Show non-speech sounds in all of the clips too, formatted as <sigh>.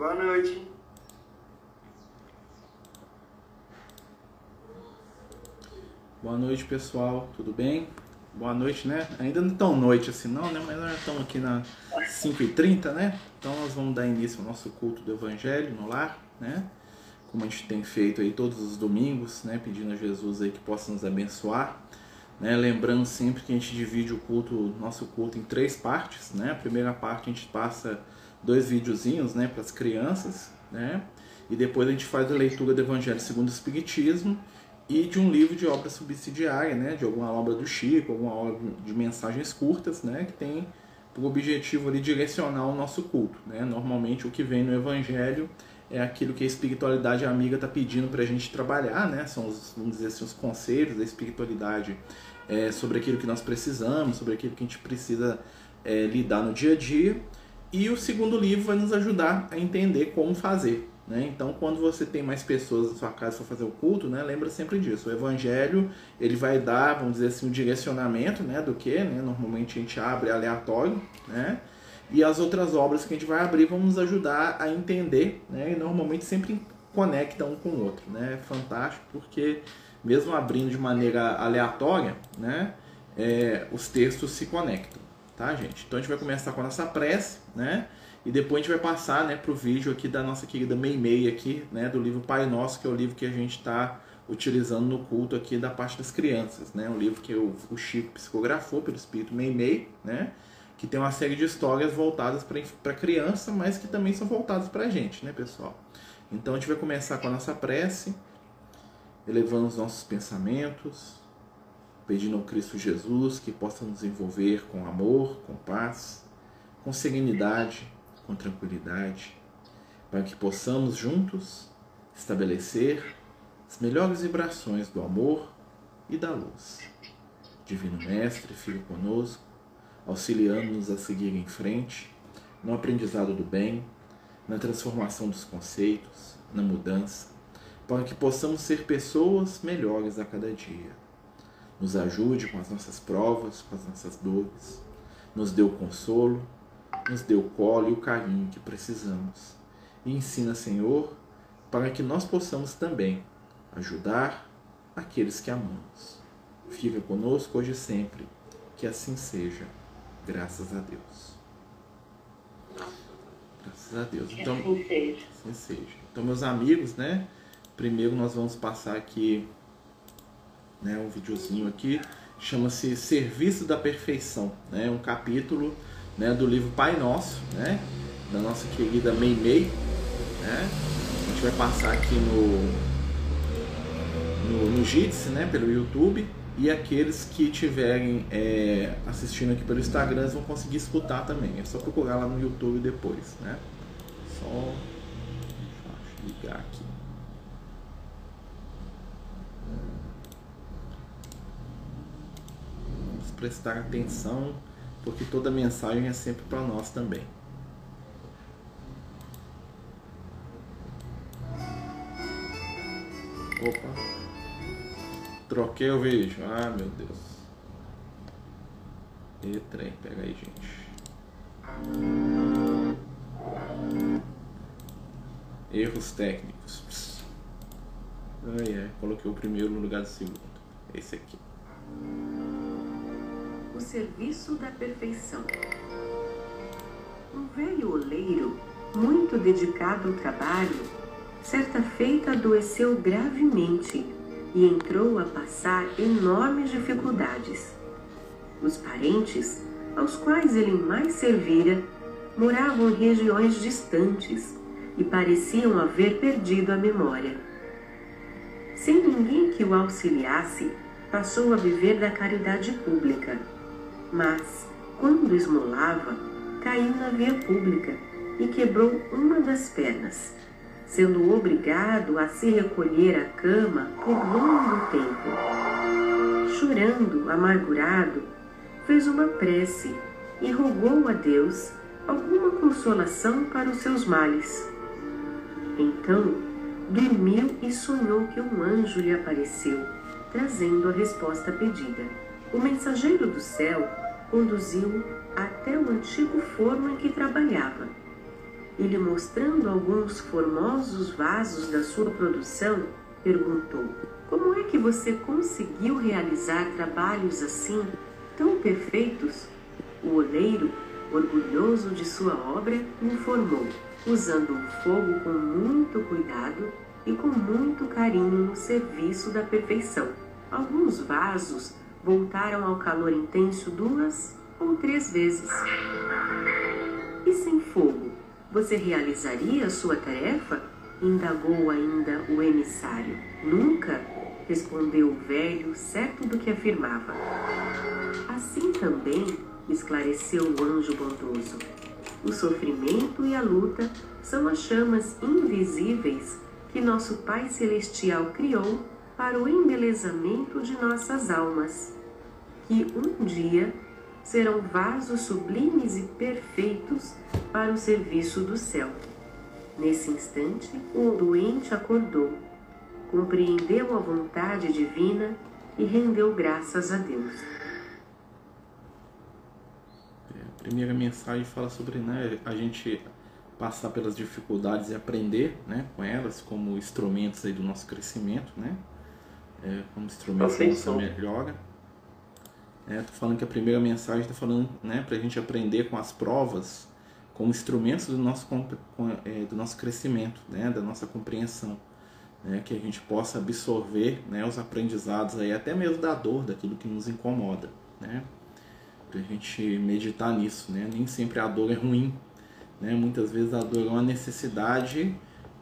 Boa noite. Boa noite, pessoal. Tudo bem? Boa noite, né? Ainda não tão noite assim não, né? Mas nós estamos aqui na 5h30, né? Então nós vamos dar início ao nosso culto do Evangelho no lar, né? Como a gente tem feito aí todos os domingos, né? Pedindo a Jesus aí que possa nos abençoar. Né? Lembrando sempre que a gente divide o culto, nosso culto em três partes, né? A primeira parte a gente passa dois videozinhos, né? Para as crianças, né? E depois a gente faz a leitura do Evangelho segundo o Espiritismo e de um livro de obra subsidiária, né, de alguma obra do Chico, alguma obra de mensagens curtas, né, que tem por objetivo ali direcionar o nosso culto, né? Normalmente o que vem no Evangelho é aquilo que a espiritualidade amiga está pedindo para a gente trabalhar, né? São os, vamos dizer assim, os conselhos da espiritualidade é, sobre aquilo que nós precisamos, sobre aquilo que a gente precisa é, lidar no dia a dia. E o segundo livro vai nos ajudar a entender como fazer, né? Então, quando você tem mais pessoas na sua casa para fazer o culto, né, lembra sempre disso. O Evangelho ele vai dar, vamos dizer assim, um direcionamento né, do que. Né? Normalmente a gente abre aleatório. Né? E as outras obras que a gente vai abrir vão nos ajudar a entender. Né? E normalmente sempre conectam um com o outro. Né? É fantástico porque, mesmo abrindo de maneira aleatória, né, é, os textos se conectam. Tá, gente? Então a gente vai começar com a nossa prece. Né? E depois a gente vai passar né, para o vídeo aqui da nossa querida Meimei aqui, né, do livro Pai Nosso, que é o livro que a gente está utilizando no culto aqui da parte das crianças. Né, um livro que o, o Chico psicografou pelo Espírito Meimei, né, que tem uma série de histórias voltadas para criança, mas que também são voltadas para a gente, né, pessoal? Então a gente vai começar com a nossa prece, elevando os nossos pensamentos, pedindo ao Cristo Jesus que possa nos envolver com amor, com paz, com serenidade, com tranquilidade, para que possamos juntos estabelecer as melhores vibrações do amor e da luz. Divino Mestre, fique conosco, auxiliando-nos a seguir em frente no aprendizado do bem, na transformação dos conceitos, na mudança, para que possamos ser pessoas melhores a cada dia. Nos ajude com as nossas provas, com as nossas dores, nos dê o consolo nos dê o colo e o carinho que precisamos. E ensina, Senhor, para que nós possamos também ajudar aqueles que amamos. Fica conosco hoje e sempre, que assim seja, graças a Deus. Graças a Deus. Então, assim seja. Assim seja. Então, meus amigos, né? Primeiro nós vamos passar aqui né, um videozinho aqui, chama-se Serviço da Perfeição, né? Um capítulo né, do livro Pai Nosso, né, da nossa querida Meimei. Né? A gente vai passar aqui no, no, no Jitsi, né, pelo YouTube. E aqueles que estiverem é, assistindo aqui pelo Instagram vão conseguir escutar também. É só procurar lá no YouTube depois, né? Só ligar aqui. Vamos prestar atenção porque toda mensagem é sempre para nós também. Opa. Troquei o vídeo. Ah, meu Deus. E trem, pega aí, gente. Erros técnicos. Ai, ai, coloquei o primeiro no lugar do segundo. Esse aqui serviço da perfeição. Um velho oleiro, muito dedicado ao trabalho, certa feita adoeceu gravemente e entrou a passar enormes dificuldades. Os parentes, aos quais ele mais servira, moravam em regiões distantes e pareciam haver perdido a memória. Sem ninguém que o auxiliasse, passou a viver da caridade pública mas, quando esmolava, caiu na via pública e quebrou uma das pernas, sendo obrigado a se recolher à cama por longo tempo. Chorando, amargurado, fez uma prece e rogou a Deus alguma consolação para os seus males. Então, dormiu e sonhou que um anjo lhe apareceu, trazendo a resposta pedida. O mensageiro do céu conduziu-o até o antigo forno em que trabalhava. e lhe mostrando alguns formosos vasos da sua produção, perguntou: Como é que você conseguiu realizar trabalhos assim, tão perfeitos? O oleiro, orgulhoso de sua obra, informou: Usando o fogo com muito cuidado e com muito carinho no serviço da perfeição. Alguns vasos voltaram ao calor intenso duas ou três vezes. E sem fogo, você realizaria a sua tarefa? indagou ainda o emissário. Nunca, respondeu o velho, certo do que afirmava. Assim também, esclareceu o anjo bondoso. O sofrimento e a luta são as chamas invisíveis que nosso Pai Celestial criou para o embelezamento de nossas almas, que um dia serão vasos sublimes e perfeitos para o serviço do céu. Nesse instante, o doente acordou, compreendeu a vontade divina e rendeu graças a Deus. É, a primeira mensagem fala sobre né, a gente passar pelas dificuldades e aprender né, com elas como instrumentos aí do nosso crescimento, né? É, como instrumentos da nossa melhora. É, tô falando que a primeira mensagem está falando né, para a gente aprender com as provas como instrumentos do nosso, é, do nosso crescimento, né, da nossa compreensão, né, que a gente possa absorver né, os aprendizados aí, até mesmo da dor, daquilo que nos incomoda, né, para a gente meditar nisso, né, nem sempre a dor é ruim, né, muitas vezes a dor é uma necessidade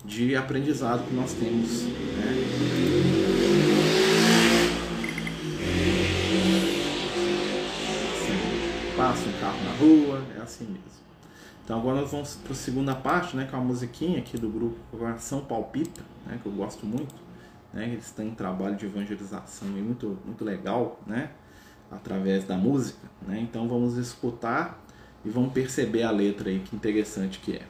de aprendizado que nós temos, né. Passa um carro na rua, é assim mesmo. Então agora nós vamos para a segunda parte, né, com a musiquinha aqui do grupo Coração Palpita, né, que eu gosto muito. Né, eles têm um trabalho de evangelização muito, muito legal, né, através da música. Né, então vamos escutar e vamos perceber a letra aí, que interessante que é.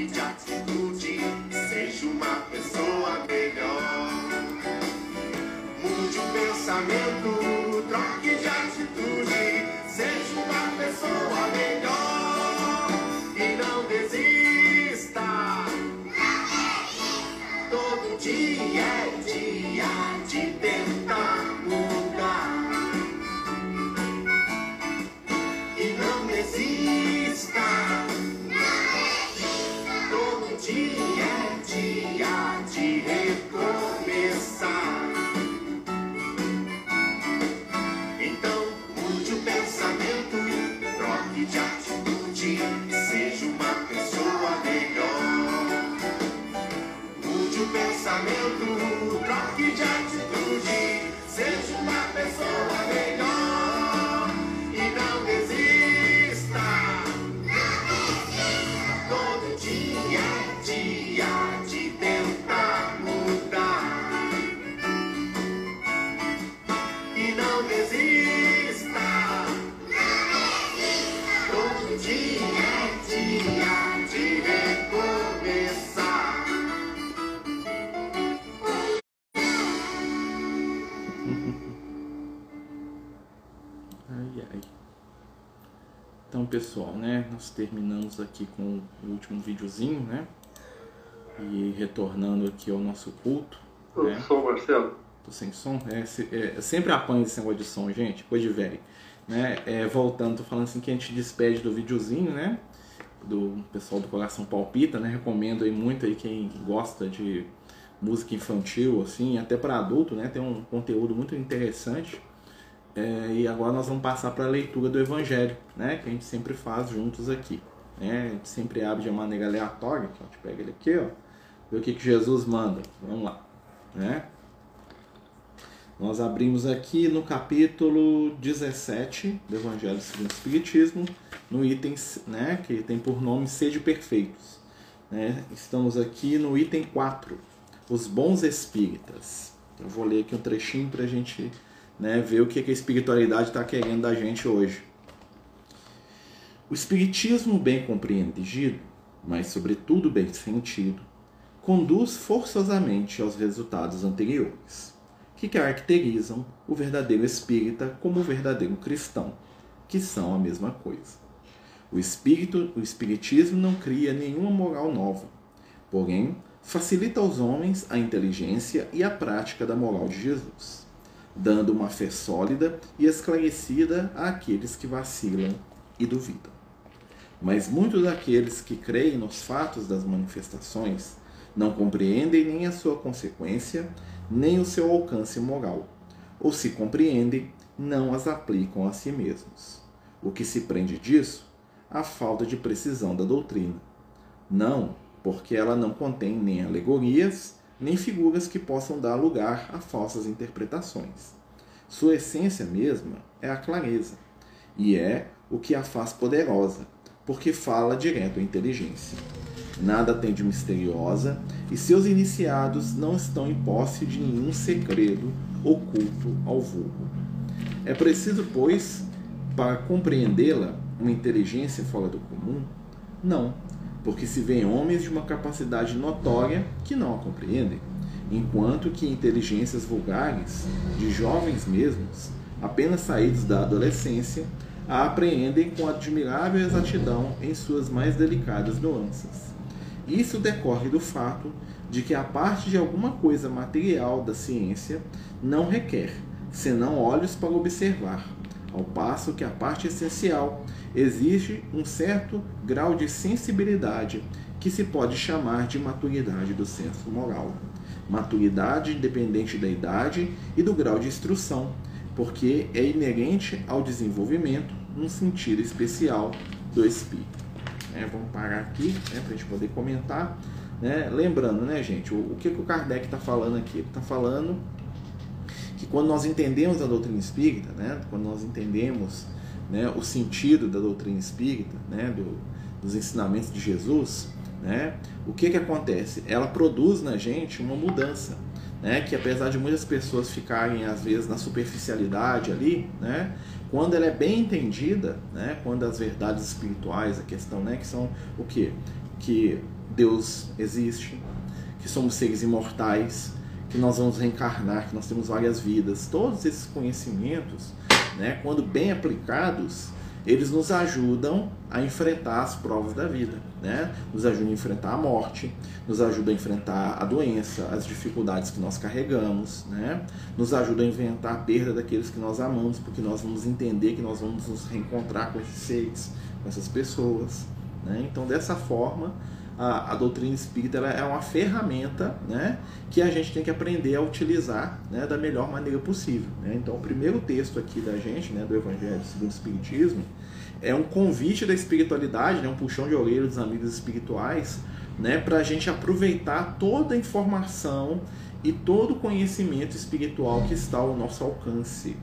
Troque de atitude, seja uma pessoa melhor. Mude o pensamento, troque de atitude, seja uma pessoa melhor. E não desista. Todo dia é pensamento, troque de atitude, seja uma pessoa melhor. Pessoal, né? Nós terminamos aqui com o último videozinho, né? E retornando aqui ao nosso culto. Ô, né? som, Marcelo. Tô sem som? É, se- é, sempre apanho esse negócio de som, gente. Coisa de velho. Né? É, voltando, tô falando assim que a gente despede do videozinho, né? do pessoal do Coração Palpita, né? Recomendo aí muito aí quem gosta de música infantil, assim, até para adulto, né? Tem um conteúdo muito interessante. É, e agora nós vamos passar para a leitura do Evangelho, né? Que a gente sempre faz juntos aqui. Né? A gente sempre abre de maneira aleatória, então a gente pega ele aqui, ó, vê o que, que Jesus manda. Vamos lá, né? Nós abrimos aqui no capítulo 17 do Evangelho segundo o Espiritismo, no item né, que tem por nome Sede Perfeitos. Né? Estamos aqui no item 4, os bons espíritas. Eu vou ler aqui um trechinho para a gente né, ver o que, que a espiritualidade está querendo da gente hoje. O espiritismo bem compreendido, mas sobretudo bem sentido, conduz forçosamente aos resultados anteriores que caracterizam o verdadeiro espírita como o verdadeiro cristão, que são a mesma coisa. O espírito, o espiritismo não cria nenhuma moral nova, porém facilita aos homens a inteligência e a prática da moral de Jesus, dando uma fé sólida e esclarecida àqueles que vacilam e duvidam. Mas muitos daqueles que creem nos fatos das manifestações não compreendem nem a sua consequência nem o seu alcance moral, ou se compreendem, não as aplicam a si mesmos. O que se prende disso? A falta de precisão da doutrina. Não, porque ela não contém nem alegorias, nem figuras que possam dar lugar a falsas interpretações. Sua essência mesma é a clareza, e é o que a faz poderosa, porque fala direto à inteligência nada tem de misteriosa, e seus iniciados não estão em posse de nenhum segredo oculto ao vulgo. É preciso, pois, para compreendê-la, uma inteligência fora do comum? Não, porque se vêem homens de uma capacidade notória que não a compreendem, enquanto que inteligências vulgares, de jovens mesmos, apenas saídos da adolescência, a apreendem com admirável exatidão em suas mais delicadas nuances. Isso decorre do fato de que a parte de alguma coisa material da ciência não requer, senão olhos para observar, ao passo que a parte essencial exige um certo grau de sensibilidade que se pode chamar de maturidade do senso moral. Maturidade independente da idade e do grau de instrução, porque é inerente ao desenvolvimento num sentido especial do espírito. Né? Vamos parar aqui né, para a gente poder comentar. Né? Lembrando, né, gente, o, o que, que o Kardec está falando aqui? Ele está falando que quando nós entendemos a doutrina espírita, né, quando nós entendemos né, o sentido da doutrina espírita, né, do, dos ensinamentos de Jesus, né, o que, que acontece? Ela produz na gente uma mudança. Né, que apesar de muitas pessoas ficarem às vezes na superficialidade ali, né, quando ela é bem entendida, né, quando as verdades espirituais, a questão, né, que são o que? Que Deus existe, que somos seres imortais, que nós vamos reencarnar, que nós temos várias vidas, todos esses conhecimentos, né, quando bem aplicados, eles nos ajudam a enfrentar as provas da vida, né? Nos ajudam a enfrentar a morte, nos ajudam a enfrentar a doença, as dificuldades que nós carregamos, né? Nos ajudam a enfrentar a perda daqueles que nós amamos, porque nós vamos entender que nós vamos nos reencontrar com esses seres, com essas pessoas, né? Então, dessa forma, a, a doutrina espírita é uma ferramenta né, que a gente tem que aprender a utilizar né, da melhor maneira possível. Né? Então, o primeiro texto aqui da gente, né, do Evangelho segundo o Espiritismo, é um convite da espiritualidade, né, um puxão de orelha dos amigos espirituais, né, para a gente aproveitar toda a informação e todo o conhecimento espiritual que está ao nosso alcance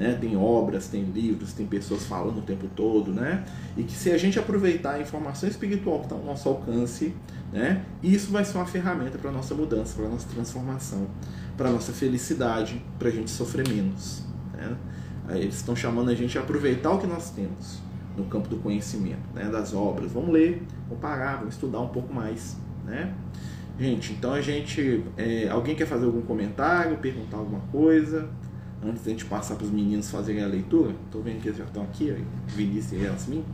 né? Tem obras, tem livros, tem pessoas falando o tempo todo, né? E que se a gente aproveitar a informação espiritual que está ao nosso alcance, né? Isso vai ser uma ferramenta para nossa mudança, para nossa transformação, para nossa felicidade, para a gente sofrer menos. Né? Aí eles estão chamando a gente a aproveitar o que nós temos no campo do conhecimento, né? Das obras. Vamos ler, vamos parar, vamos estudar um pouco mais, né? Gente, então a gente. É, alguém quer fazer algum comentário, perguntar alguma coisa? Antes da gente passar para os meninos fazerem a leitura, estou vendo que eles já estão aqui, Vinícius e Yasmin.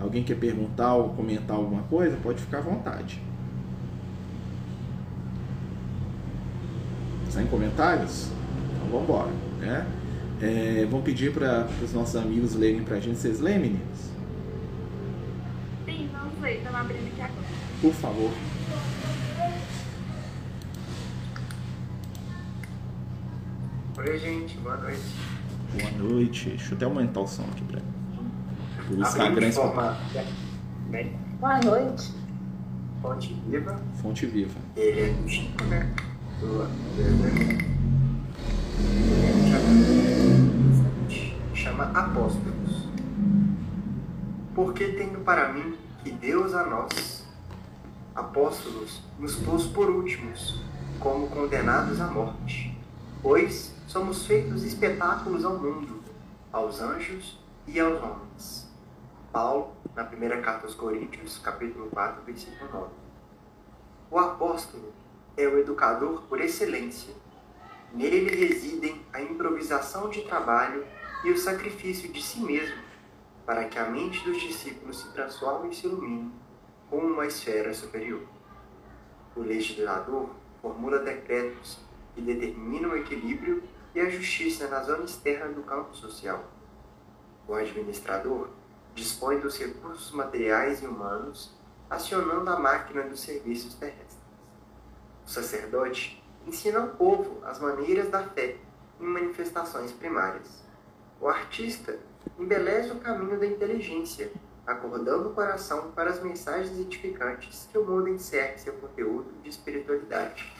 Alguém quer perguntar ou comentar alguma coisa, pode ficar à vontade. Sem comentários? Então vamos embora. Né? É, vamos pedir para os nossos amigos lerem para a gente. Vocês lêem, meninos? Sim, Vamos ler, estamos abrindo aqui agora. Por favor. Oi, gente, boa noite. Boa noite. Deixa eu até aumentar o som aqui pra Abrindo Instagram, forma Boa noite. fonte viva, fonte viva. ele é do Chico, né? Do, chama, chama Apóstolos. Porque tenho para mim que Deus a nós, apóstolos, nos pôs por últimos, como condenados à morte. Pois somos feitos espetáculos ao mundo, aos anjos e aos homens. Paulo, na primeira carta aos Coríntios, capítulo 4, versículo 9. O apóstolo é o educador por excelência. Nele residem a improvisação de trabalho e o sacrifício de si mesmo, para que a mente dos discípulos se transforme e se ilumine com uma esfera superior. O legislador formula decretos que determinam o equilíbrio e a justiça na zona externa do campo social. O administrador dispõe dos recursos materiais e humanos, acionando a máquina dos serviços terrestres. O sacerdote ensina ao povo as maneiras da fé em manifestações primárias. O artista embeleza o caminho da inteligência, acordando o coração para as mensagens edificantes que o mundo insere seu conteúdo de espiritualidade.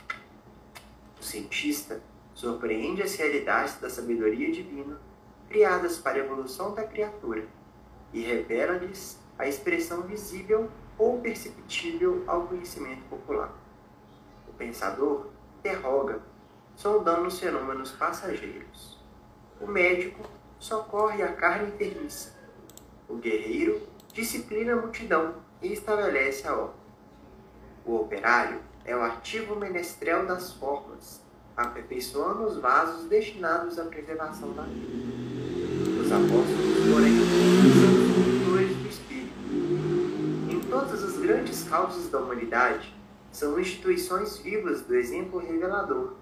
O cientista surpreende as realidades da sabedoria divina criadas para a evolução da criatura e revela-lhes a expressão visível ou perceptível ao conhecimento popular. O pensador interroga, sondando os fenômenos passageiros. O médico socorre a carne enfermiça. O guerreiro disciplina a multidão e estabelece a ordem. O operário é o ativo menestrel das formas, aperfeiçoando os vasos destinados à preservação da vida. Os apóstolos, porém, são os condutores do Espírito. Em todas as grandes causas da humanidade, são instituições vivas do exemplo revelador,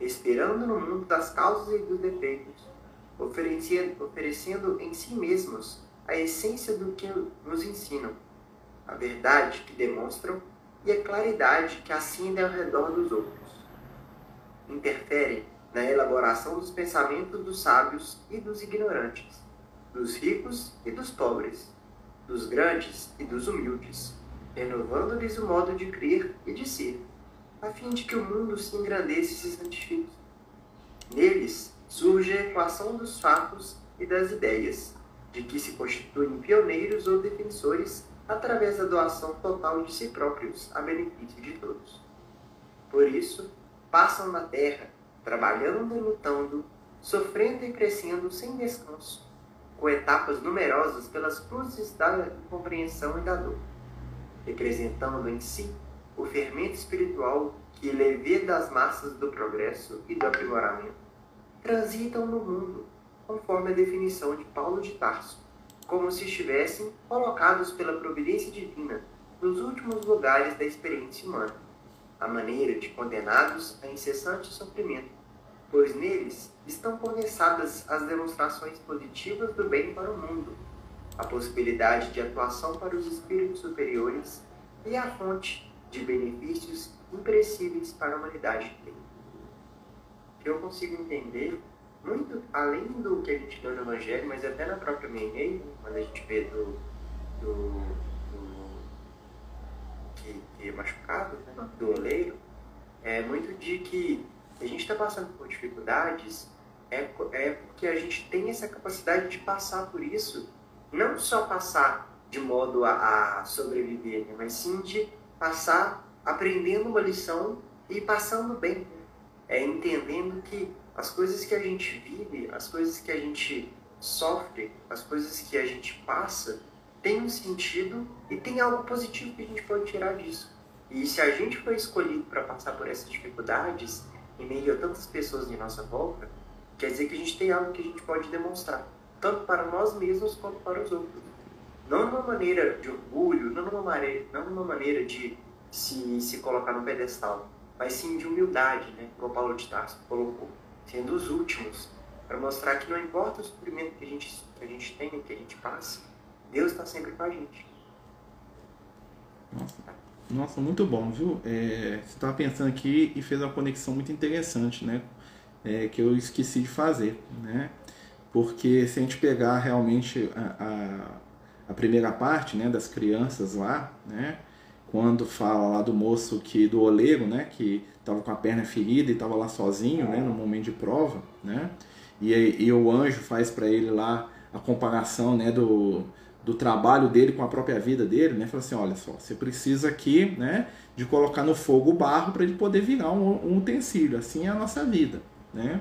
esperando no mundo das causas e dos defeitos, oferecendo, oferecendo em si mesmos a essência do que nos ensinam, a verdade que demonstram e a claridade que acende ao redor dos outros. Interferem na elaboração dos pensamentos dos sábios e dos ignorantes, dos ricos e dos pobres, dos grandes e dos humildes, renovando-lhes o modo de crer e de ser, a fim de que o mundo se engrandeça e se santifique. Neles surge a equação dos fatos e das ideias, de que se constituem pioneiros ou defensores através da doação total de si próprios a benefício de todos. Por isso, passam na terra, trabalhando e lutando, sofrendo e crescendo sem descanso, com etapas numerosas pelas cruzes da incompreensão e da dor, representando em si o fermento espiritual que levê das massas do progresso e do aprimoramento, transitam no mundo, conforme a definição de Paulo de Tarso, como se estivessem colocados pela providência divina nos últimos lugares da experiência humana, à maneira de condenados a incessante sofrimento, pois neles estão condensadas as demonstrações positivas do bem para o mundo, a possibilidade de atuação para os espíritos superiores e a fonte de benefícios imprescíveis para a humanidade. Que eu consigo entender muito além do que a gente lê no Evangelho, mas até na própria Menei, quando a gente vê do, do é machucado, né, do oleiro, é muito de que a gente está passando por dificuldades é, é porque a gente tem essa capacidade de passar por isso, não só passar de modo a, a sobreviver, né, mas sim de passar aprendendo uma lição e passando bem, né? é entendendo que as coisas que a gente vive, as coisas que a gente sofre, as coisas que a gente passa, tem um sentido e tem algo positivo que a gente pode tirar disso. E se a gente foi escolhido para passar por essas dificuldades, em meio a tantas pessoas de nossa volta, quer dizer que a gente tem algo que a gente pode demonstrar, tanto para nós mesmos quanto para os outros. Não numa maneira de orgulho, não numa maneira, não numa maneira de se, se colocar no pedestal, mas sim de humildade, né? como Paulo de Tarso colocou, sendo os últimos, para mostrar que não importa o sofrimento que a gente, que a gente tem, que a gente passa, Deus está sempre com a gente. Nossa, nossa muito bom, viu? É, você estava pensando aqui e fez uma conexão muito interessante, né? É, que eu esqueci de fazer, né? Porque se a gente pegar realmente a, a, a primeira parte, né, das crianças lá, né? Quando fala lá do moço que do oleiro, né, que estava com a perna ferida e estava lá sozinho, né, no momento de prova, né? E, e o anjo faz para ele lá a comparação, né, do, do trabalho dele com a própria vida dele, né? Fala assim, olha só, você precisa aqui, né, de colocar no fogo o barro para ele poder virar um, um, utensílio. Assim é a nossa vida, né?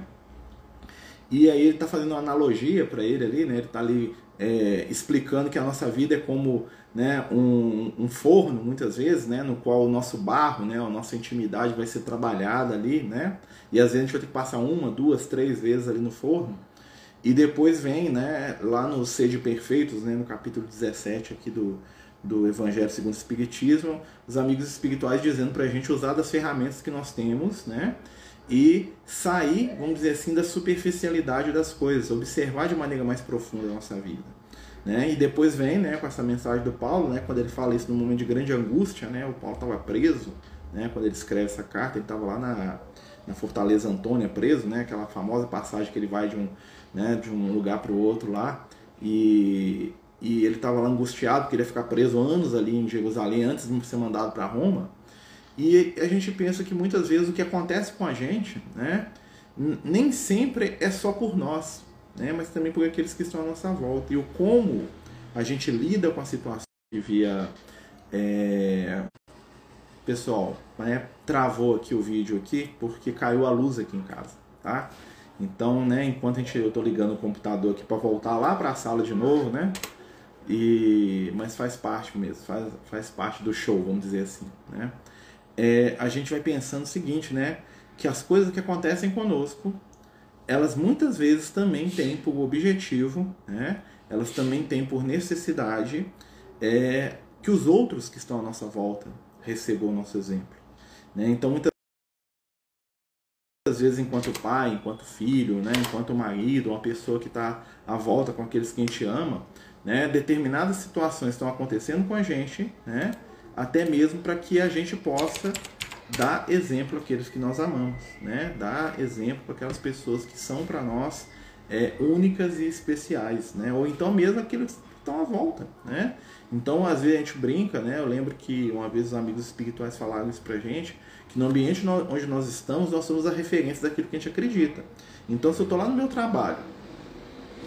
E aí ele está fazendo uma analogia para ele ali, né? Ele está ali é, explicando que a nossa vida é como né, um, um, forno, muitas vezes, né, no qual o nosso barro, né, a nossa intimidade vai ser trabalhada ali, né? E às vezes a gente vai ter que passar uma, duas, três vezes ali no forno. E depois vem, né, lá no Sede Perfeitos, né, no capítulo 17 aqui do, do Evangelho segundo o Espiritismo, os amigos espirituais dizendo para a gente usar das ferramentas que nós temos, né, e sair, vamos dizer assim, da superficialidade das coisas, observar de maneira mais profunda a nossa vida. Né? E depois vem né, com essa mensagem do Paulo, né, quando ele fala isso num momento de grande angústia, né, o Paulo estava preso, né, quando ele escreve essa carta, ele estava lá na, na Fortaleza Antônia preso, né, aquela famosa passagem que ele vai de um, né, de um lugar para o outro lá, e, e ele estava lá angustiado, porque ele ia ficar preso anos ali em Jerusalém antes de ser mandado para Roma, e a gente pensa que muitas vezes o que acontece com a gente, né, nem sempre é só por nós, né, mas também por aqueles que estão à nossa volta. E o como a gente lida com a situação que via. É... Pessoal, né, travou aqui o vídeo aqui porque caiu a luz aqui em casa, tá? Então, né, enquanto a gente, eu estou ligando o computador aqui para voltar lá para a sala de novo, né? E, mas faz parte mesmo, faz, faz parte do show, vamos dizer assim, né? É, a gente vai pensando o seguinte, né? Que as coisas que acontecem conosco, elas muitas vezes também têm por objetivo, né? Elas também têm por necessidade é, que os outros que estão à nossa volta recebam o nosso exemplo. Né? Então, muitas vezes, enquanto pai, enquanto filho, né? enquanto marido, uma pessoa que está à volta com aqueles que a gente ama, né? determinadas situações estão acontecendo com a gente, né? até mesmo para que a gente possa dar exemplo àqueles que nós amamos, né? Dar exemplo para aquelas pessoas que são para nós é, únicas e especiais, né? Ou então mesmo aqueles estão à volta, né? Então, às vezes a gente brinca, né? Eu lembro que uma vez os amigos espirituais falaram isso pra gente, que no ambiente onde nós estamos, nós somos a referência daquilo que a gente acredita. Então, se eu estou lá no meu trabalho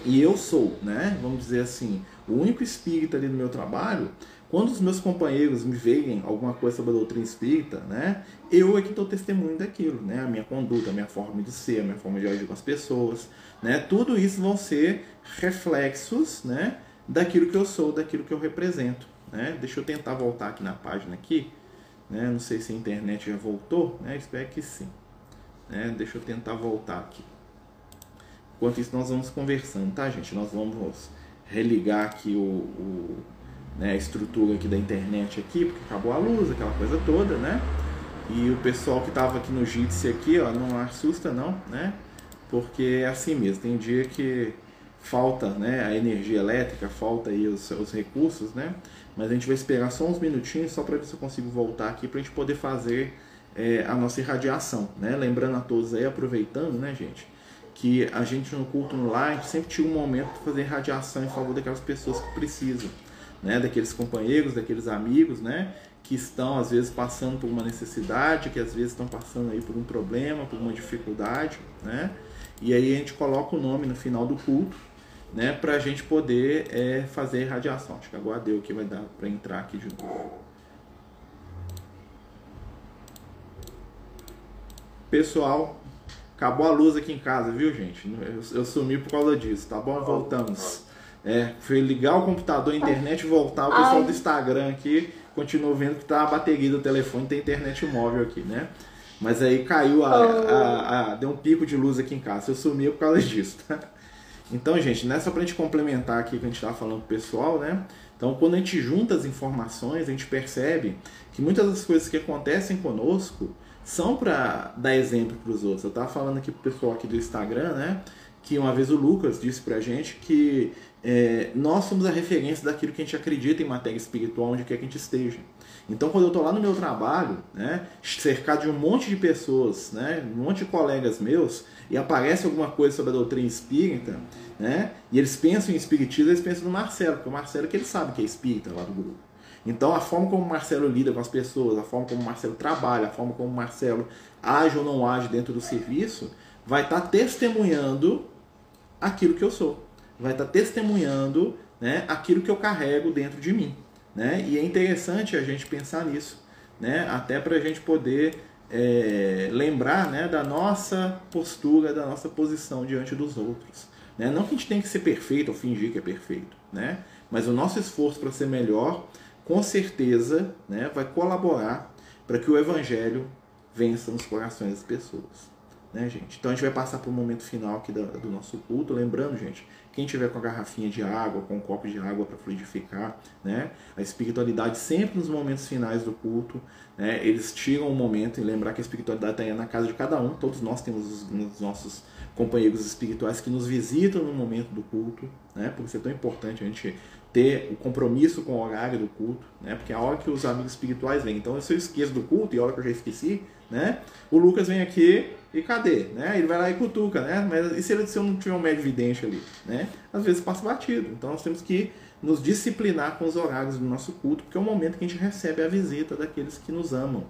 e eu sou, né? Vamos dizer assim, o único espírito ali no meu trabalho, quando os meus companheiros me veem alguma coisa sobre a doutrina espírita, né, eu é que estou testemunho daquilo, né, a minha conduta, a minha forma de ser, a minha forma de agir com as pessoas, né, tudo isso vão ser reflexos, né, daquilo que eu sou, daquilo que eu represento, né. Deixa eu tentar voltar aqui na página aqui, né, não sei se a internet já voltou, né, espero que sim, né, deixa eu tentar voltar aqui. Enquanto isso nós vamos conversando, tá, gente? Nós vamos religar aqui o, o né, a estrutura aqui da internet aqui, porque acabou a luz, aquela coisa toda, né? E o pessoal que estava aqui no Jitsi aqui, ó, não assusta não, né? Porque é assim mesmo, tem dia que falta né, a energia elétrica, falta aí os, os recursos, né? Mas a gente vai esperar só uns minutinhos só para ver se eu consigo voltar aqui para a gente poder fazer é, a nossa irradiação, né? Lembrando a todos aí, aproveitando, né, gente? Que a gente no culto no gente sempre tinha um momento para fazer irradiação em favor daquelas pessoas que precisam né, daqueles companheiros, daqueles amigos, né, que estão às vezes passando por uma necessidade, que às vezes estão passando aí por um problema, por uma dificuldade, né? E aí a gente coloca o nome no final do culto, né, para a gente poder é, fazer radiação. Acho que agora deu que vai dar para entrar aqui de novo. Pessoal, acabou a luz aqui em casa, viu, gente? Eu, eu sumi por causa disso, tá bom? Voltamos. É, foi ligar o computador, a internet voltar, o pessoal Ai. do Instagram aqui continuou vendo que tá a bateria do telefone, tem internet móvel aqui, né? Mas aí caiu a, oh. a, a, deu um pico de luz aqui em casa. Eu sumi por causa <laughs> disso, tá? Então, gente, nessa pra gente complementar aqui que a gente tava falando pessoal, né? Então, quando a gente junta as informações, a gente percebe que muitas das coisas que acontecem conosco são para dar exemplo para os outros. Eu tava falando aqui pro pessoal aqui do Instagram, né? que uma vez o Lucas disse pra gente que é, nós somos a referência daquilo que a gente acredita em matéria espiritual, onde quer que a gente esteja. Então, quando eu estou lá no meu trabalho, né, cercado de um monte de pessoas, né, um monte de colegas meus, e aparece alguma coisa sobre a doutrina espírita, né, e eles pensam em espiritismo, eles pensam no Marcelo, porque o Marcelo é que ele sabe que é espírita lá do grupo. Então, a forma como o Marcelo lida com as pessoas, a forma como o Marcelo trabalha, a forma como o Marcelo age ou não age dentro do serviço, vai estar tá testemunhando aquilo que eu sou. Vai estar tá testemunhando né, aquilo que eu carrego dentro de mim. Né? E é interessante a gente pensar nisso, né? até para a gente poder é, lembrar né, da nossa postura, da nossa posição diante dos outros. Né? Não que a gente tenha que ser perfeito ou fingir que é perfeito, né? mas o nosso esforço para ser melhor, com certeza, né, vai colaborar para que o Evangelho vença nos corações das pessoas. Né, gente? Então a gente vai passar para o momento final aqui do, do nosso culto, lembrando, gente, quem tiver com a garrafinha de água, com um copo de água para fluidificar, né? A espiritualidade sempre nos momentos finais do culto, né? Eles tiram um momento e lembrar que a espiritualidade está na casa de cada um. Todos nós temos os, os, nossos companheiros espirituais que nos visitam no momento do culto, né? Por isso é tão importante a gente ter o compromisso com o horário do culto, né? Porque é a hora que os amigos espirituais vêm. Então, se eu esqueço do culto e a hora que eu já esqueci, né? O Lucas vem aqui e cadê? Né? Ele vai lá e cutuca, né? Mas e se, ele, se eu não tiver um médio vidente ali? Né? Às vezes passa batido. Então nós temos que nos disciplinar com os horários do nosso culto, porque é o momento que a gente recebe a visita daqueles que nos amam.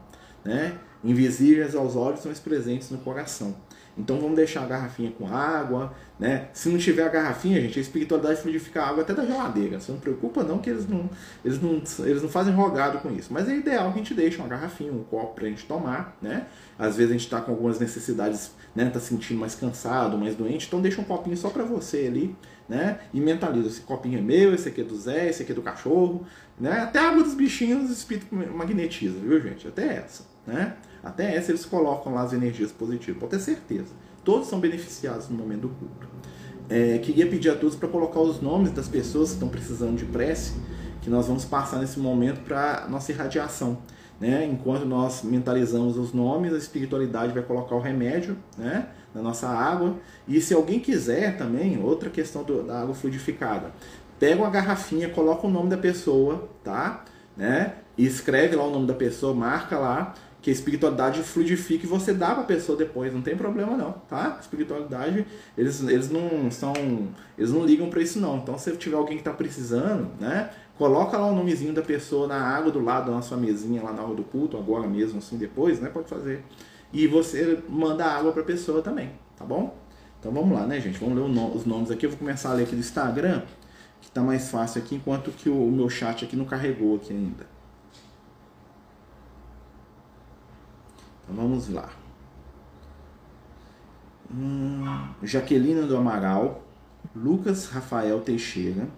Né? Invisíveis aos olhos, mas presentes no coração. Então vamos deixar a garrafinha com água, né? Se não tiver a garrafinha, gente, a espiritualidade fluidifica a água até da geladeira. Você não preocupa não que eles não, eles não, eles não fazem rogado com isso. Mas é ideal que a gente deixe uma garrafinha, um copo para a gente tomar, né? Às vezes a gente está com algumas necessidades, né? Tá sentindo mais cansado, mais doente, então deixa um copinho só para você ali, né? E mentaliza, esse copinho é meu, esse aqui é do Zé, esse aqui é do cachorro, né? Até a água dos bichinhos o espírito magnetiza, viu, gente? Até essa, né? Até essa eles colocam lá as energias positivas, pode ter certeza. Todos são beneficiados no momento do culto. É, queria pedir a todos para colocar os nomes das pessoas que estão precisando de prece, que nós vamos passar nesse momento para nossa irradiação. Né? Enquanto nós mentalizamos os nomes, a espiritualidade vai colocar o remédio né? na nossa água. E se alguém quiser também, outra questão do, da água fluidificada, pega uma garrafinha, coloca o nome da pessoa, tá? Né? E escreve lá o nome da pessoa, marca lá que a espiritualidade fluidifique e você dá para a pessoa depois, não tem problema não, tá? Espiritualidade, eles, eles não são, eles não ligam para isso não. Então, se tiver alguém que está precisando, né, coloca lá o nomezinho da pessoa na água do lado da sua mesinha lá na hora do culto, agora mesmo assim depois, né, pode fazer. E você manda água para a pessoa também, tá bom? Então vamos lá, né, gente? Vamos ler os nomes aqui. Eu vou começar a ler aqui do Instagram, que está mais fácil aqui, enquanto que o meu chat aqui não carregou aqui ainda. Vamos lá. Hum, Jaqueline do Amaral, Lucas Rafael Teixeira,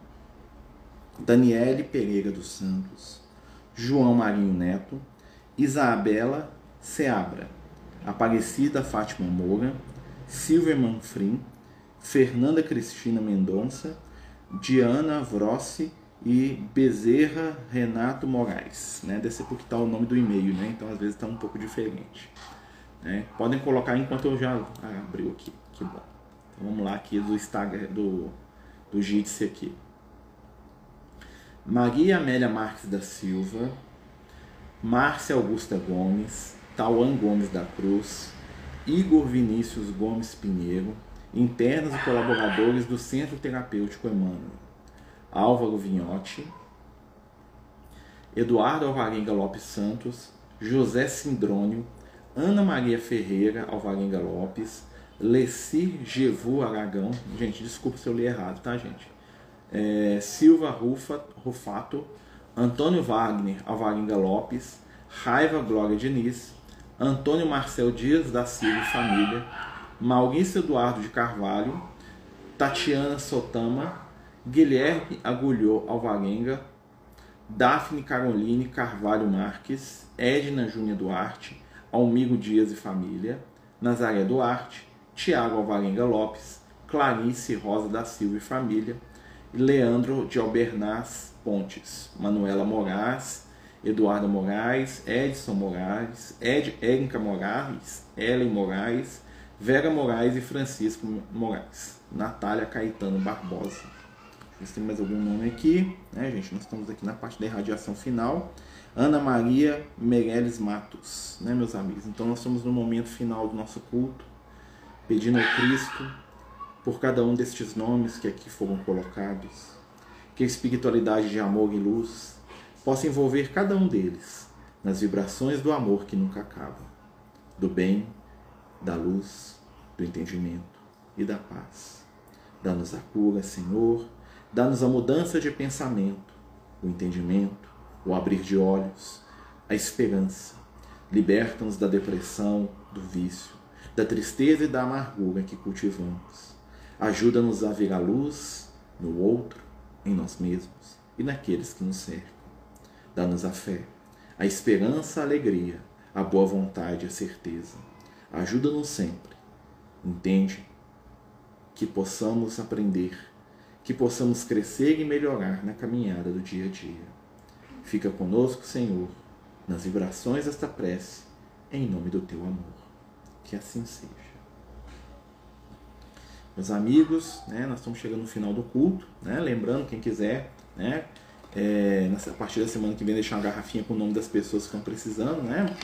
Daniele Pereira dos Santos, João Marinho Neto, Isabela Seabra, Aparecida Fátima Moura, Silvia Manfrim, Fernanda Cristina Mendonça, Diana Vrossi e Bezerra Renato Moraes. Né? Deve ser porque está o nome do e-mail, né? então às vezes está um pouco diferente. Né? Podem colocar enquanto eu já ah, abriu aqui. Que bom. Então, vamos lá aqui do Instagram do, do Jitsi aqui. Maria Amélia Marques da Silva, Márcia Augusta Gomes, Tauan Gomes da Cruz, Igor Vinícius Gomes Pinheiro, internos e colaboradores do Centro Terapêutico Emmanuel. Álvaro Vinhotti, Eduardo Alvarenga Lopes Santos, José Sindrônio, Ana Maria Ferreira Alvarenga Lopes, Leci Gevu Aragão, gente, desculpa se eu li errado, tá, gente? É, Silva Rufa, Rufato, Antônio Wagner Alvarenga Lopes, Raiva Glória Diniz, Antônio Marcel Dias da Silva e Família, Maurício Eduardo de Carvalho, Tatiana Sotama, Guilherme Agulhou Alvarenga, Daphne Caroline Carvalho Marques, Edna Júnior Duarte, Almiro Dias e Família, Nazaré Duarte, Tiago Alvarenga Lopes, Clarice Rosa da Silva e Família, Leandro de Albernaz Pontes, Manuela Moraes, Eduardo Moraes, Edson Moraes, Ed, Érica Moraes, Ellen Moraes, Vera Moraes e Francisco Moraes. Natália Caetano Barbosa. Tem mais algum nome aqui. Né, gente? Nós estamos aqui na parte da irradiação final. Ana Maria Meirelles Matos, né, meus amigos? Então nós estamos no momento final do nosso culto, pedindo ao Cristo por cada um destes nomes que aqui foram colocados, que a espiritualidade de amor e luz possa envolver cada um deles nas vibrações do amor que nunca acaba, do bem, da luz, do entendimento e da paz. Dá-nos a cura, Senhor, dá-nos a mudança de pensamento, o entendimento, o abrir de olhos, a esperança. Liberta-nos da depressão, do vício, da tristeza e da amargura que cultivamos. Ajuda-nos a ver a luz no outro, em nós mesmos e naqueles que nos cercam. Dá-nos a fé, a esperança, a alegria, a boa vontade, a certeza. Ajuda-nos sempre. Entende? Que possamos aprender, que possamos crescer e melhorar na caminhada do dia a dia. Fica conosco, Senhor, nas vibrações desta prece, em nome do teu amor. Que assim seja. Meus amigos, né, nós estamos chegando no final do culto, né? Lembrando, quem quiser, né, é, a partir da semana que vem deixar uma garrafinha com o nome das pessoas que estão precisando, né?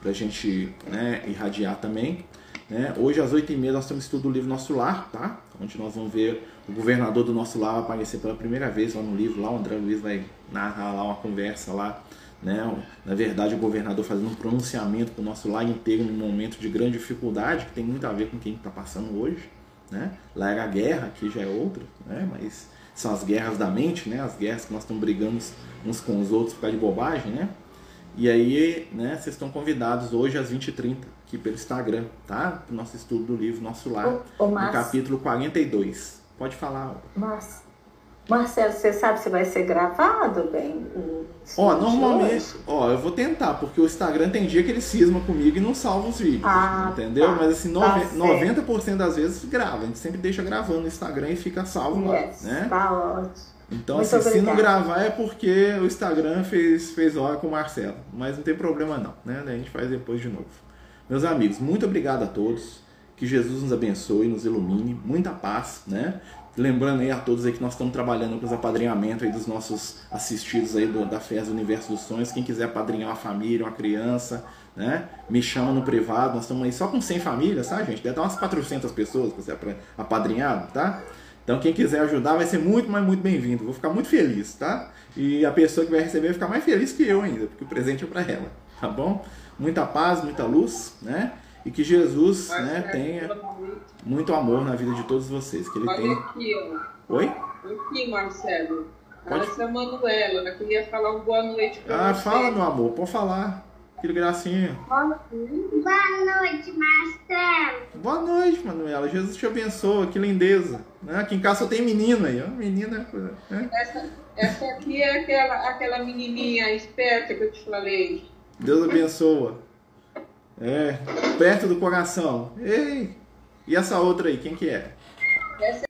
Pra gente né, irradiar também. Né? Hoje às 8h30 nós temos estudo do livro Nosso Lar, tá? Onde nós vamos ver o governador do nosso lar aparecer pela primeira vez lá no livro, lá o André Luiz vai narrar lá uma conversa lá, né? Na verdade o governador fazendo um pronunciamento para o nosso lar inteiro num momento de grande dificuldade, que tem muito a ver com quem está passando hoje, né? Lá era a guerra, aqui já é outra, né? Mas são as guerras da mente, né? As guerras que nós estamos brigando uns com os outros por causa de bobagem, né? E aí, né, vocês estão convidados hoje às 20h30 aqui pelo Instagram, tá? O nosso estudo do livro Nosso Lar, Ô, ô, no Márcio. capítulo 42. Pode falar. Mas, Marcelo, você sabe se vai ser gravado, bem? o Ó, normalmente, ó, eu vou tentar, porque o Instagram tem dia que ele cisma comigo e não salva os vídeos. Ah, entendeu? tá. Mas assim, Tá nove- certo. 90% das vezes grava. A gente sempre deixa gravando no Instagram e fica salvo lá, Yes, né? Tá ótimo. Então, Muito assim, se não gravar é porque o Instagram fez, fez hora com o Marcelo. Mas não tem problema não, né? A gente faz depois de novo. Meus amigos, muito obrigado a todos. Que Jesus nos abençoe, nos ilumine. Muita paz, né? Lembrando aí a todos aí que nós estamos trabalhando com os apadrinhamentos aí dos nossos assistidos aí do- da FES Universo dos Sonhos. Quem quiser apadrinhar uma família, uma criança, né? Me chama no privado. Nós estamos aí só com 100 famílias, tá, gente? Deve dar umas 400 pessoas para ser apadrinhado, tá? Então quem quiser ajudar vai ser muito, mas muito bem-vindo. Vou ficar muito feliz, tá? E a pessoa que vai receber vai ficar mais feliz que eu ainda, porque o presente é para ela, tá bom? Muita paz, muita luz, né? E que Jesus, né, tenha muito amor na vida de todos vocês, que ele Olha tenha. aqui, ó. Oi? Aqui, Marcelo. Pode- Essa é a Manuela. Ela queria falar um boa noite pra Ah, você. fala, meu amor, pode falar. Que gracinha. Boa noite, Marcelo. Boa noite, Manuela. Jesus te abençoe, que lindeza. Né? Aqui em casa só tem menino aí, ó. Menina é. Né? Essa, essa aqui é aquela, aquela menininha esperta que eu te falei. Deus abençoa. É, perto do coração. Ei! E essa outra aí, quem que é? Essa